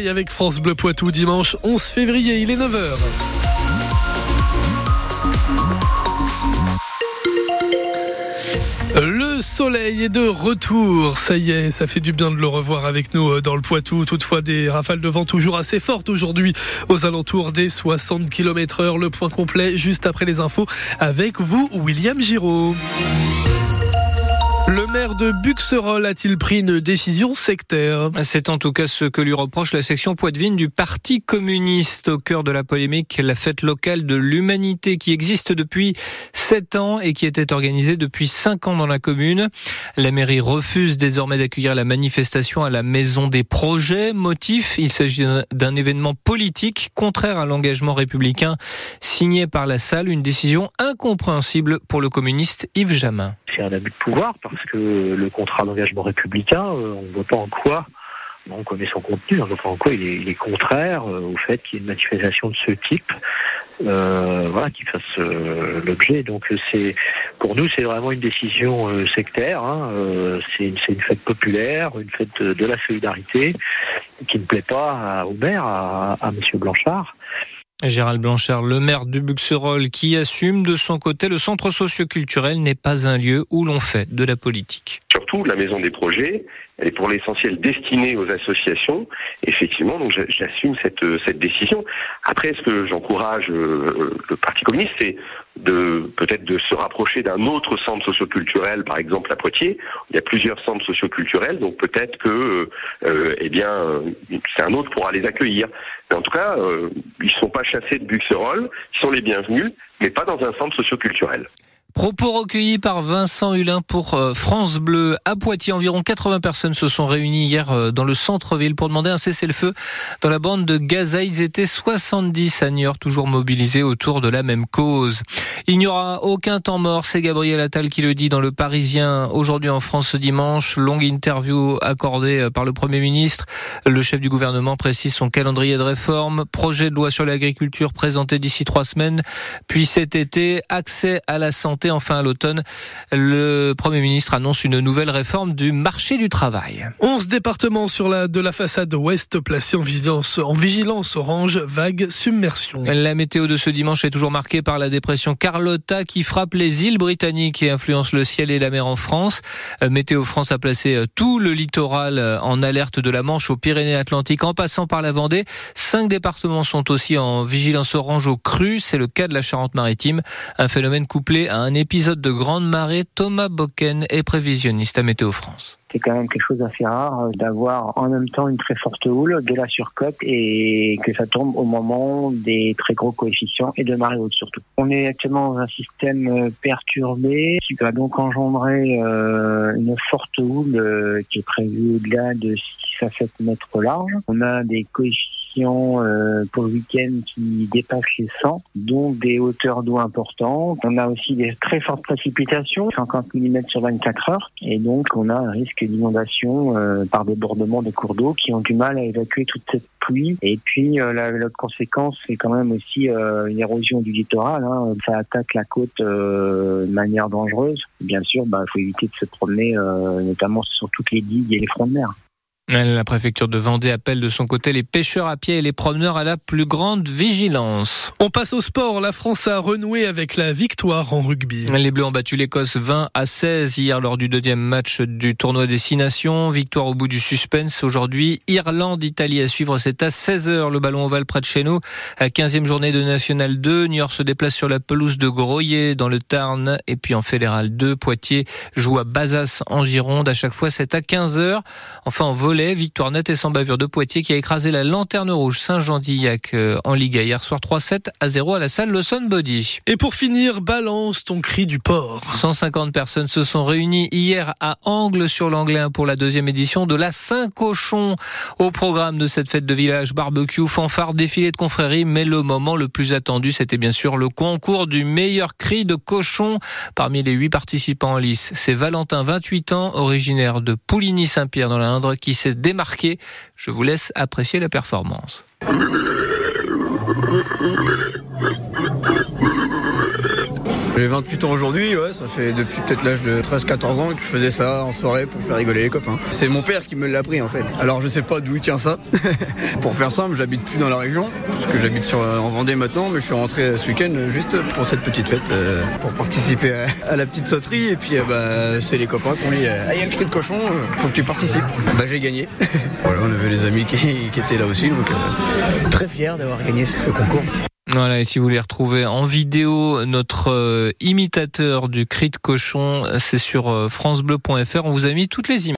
Et avec France Bleu Poitou dimanche 11 février, il est 9h. Le soleil est de retour, ça y est, ça fait du bien de le revoir avec nous euh, dans le Poitou. Toutefois, des rafales de vent toujours assez fortes aujourd'hui, aux alentours des 60 km heure. Le point complet juste après les infos avec vous, William Giraud. Le maire de Buxerolles a-t-il pris une décision sectaire C'est en tout cas ce que lui reproche la section poitevine du Parti communiste au cœur de la polémique, la fête locale de l'humanité qui existe depuis 7 ans et qui était organisée depuis 5 ans dans la commune. La mairie refuse désormais d'accueillir la manifestation à la Maison des Projets. Motif, il s'agit d'un événement politique contraire à l'engagement républicain signé par la salle, une décision incompréhensible pour le communiste Yves Jamin c'est un abus de pouvoir parce que le contrat d'engagement républicain, euh, on ne voit pas en quoi, on connaît son contenu, on ne voit pas en quoi il est, contraire euh, au fait qu'il y ait une manifestation de ce type, euh, voilà, qui fasse l'objet. Donc c'est, pour nous, c'est vraiment une décision sectaire. Hein, c'est une, fête populaire, une fête de, la solidarité qui ne plaît pas au maire, à, à Monsieur Blanchard. Gérald Blanchard, le maire du Buxerolles, qui assume de son côté le centre socioculturel n'est pas un lieu où l'on fait de la politique. Surtout, la maison des projets, elle est pour l'essentiel destinée aux associations. Effectivement, donc j'assume cette, cette décision. Après, ce que j'encourage euh, le Parti communiste, c'est peut-être de se rapprocher d'un autre centre socioculturel, par exemple à Poitiers. Il y a plusieurs centres socioculturels, donc peut-être que, euh, eh bien, c'est un autre pourra les accueillir. Mais en tout cas, euh, ils ne sont pas chassés de Buxerolles, ils sont les bienvenus, mais pas dans un centre socioculturel. Propos recueillis par Vincent Hulin pour euh, France Bleu à Poitiers. Environ 80 personnes se sont réunies hier euh, dans le centre-ville pour demander un cessez-le-feu dans la bande de Gaza. Ils étaient 70 à Niort, toujours mobilisés autour de la même cause. Il n'y aura aucun temps mort, c'est Gabriel Attal qui le dit dans le Parisien aujourd'hui en France ce dimanche. Longue interview accordée euh, par le Premier ministre. Le chef du gouvernement précise son calendrier de réforme. Projet de loi sur l'agriculture présenté d'ici trois semaines. Puis cet été, accès à la santé enfin à l'automne. Le Premier ministre annonce une nouvelle réforme du marché du travail. 11 départements sur la, de la façade ouest placés en vigilance, en vigilance orange, vague, submersion. La météo de ce dimanche est toujours marquée par la dépression Carlotta qui frappe les îles britanniques et influence le ciel et la mer en France. Euh, météo France a placé euh, tout le littoral euh, en alerte de la Manche aux Pyrénées-Atlantiques en passant par la Vendée. Cinq départements sont aussi en vigilance orange au cru. C'est le cas de la Charente-Maritime. Un phénomène couplé à un épisode de grande marée, Thomas Bocken est prévisionniste à Météo France c'est quand même quelque chose d'assez rare euh, d'avoir en même temps une très forte houle, de la surcote et que ça tombe au moment des très gros coefficients et de marée haute surtout. On est actuellement dans un système euh, perturbé qui va donc engendrer euh, une forte houle qui est prévue au-delà de 6 à 7 mètres large. On a des coefficients euh, pour le week-end qui dépassent les 100, donc des hauteurs d'eau importantes. On a aussi des très fortes précipitations, 50 mm sur 24 heures, et donc on a un risque d'inondation euh, par débordement des cours d'eau qui ont du mal à évacuer toute cette pluie. Et puis euh, l'autre conséquence, c'est quand même aussi une érosion du littoral. Hein. Ça attaque la côte de manière dangereuse. Bien sûr, il bah, faut éviter de se promener, notamment sur toutes les digues et les fronts de mer. La préfecture de Vendée appelle de son côté les pêcheurs à pied et les promeneurs à la plus grande vigilance. On passe au sport. La France a renoué avec la victoire en rugby. Les Bleus ont battu l'Écosse 20 à 16 hier lors du deuxième match du tournoi des Six Nations. Victoire au bout du suspense aujourd'hui. Irlande-Italie à suivre. C'est à 16h le ballon ovale près de chez nous. À 15e journée de National 2. Niort se déplace sur la pelouse de Groyer dans le Tarn. Et puis en Fédéral 2, Poitiers joue à Bazas en Gironde. À chaque fois, c'est à 15h. Enfin, en vol victoire nette et sans bavure de Poitiers qui a écrasé la lanterne rouge Saint-Jean-d'Illac euh, en Liga hier soir 3-7 à 0 à la salle Le Body. Et pour finir, balance ton cri du port. 150 personnes se sont réunies hier à Angle sur l'Anglais pour la deuxième édition de la Saint-Cochon. Au programme de cette fête de village, barbecue, fanfare, défilé de confrérie, mais le moment le plus attendu, c'était bien sûr le concours du meilleur cri de cochon parmi les huit participants en lice. C'est Valentin, 28 ans, originaire de Pouligny-Saint-Pierre dans l'Indre, qui s'est démarqué. Je vous laisse apprécier la performance. J'ai 28 ans aujourd'hui, ouais, ça fait depuis peut-être l'âge de 13-14 ans que je faisais ça en soirée pour faire rigoler les copains. C'est mon père qui me l'a appris en fait. Alors je sais pas d'où il tient ça. pour faire simple, j'habite plus dans la région, parce que j'habite sur, en Vendée maintenant, mais je suis rentré ce week-end juste pour cette petite fête, euh, pour participer à, la petite sauterie. Et puis euh, bah, c'est les copains qui ont dit Ah, il y a cri de cochon, euh, faut que tu participes. Bah j'ai gagné. voilà, on avait les amis qui, qui étaient là aussi, donc très fier d'avoir gagné ce concours. Voilà, et si vous voulez retrouver en vidéo notre euh, imitateur du cri de cochon, c'est sur francebleu.fr. On vous a mis toutes les images.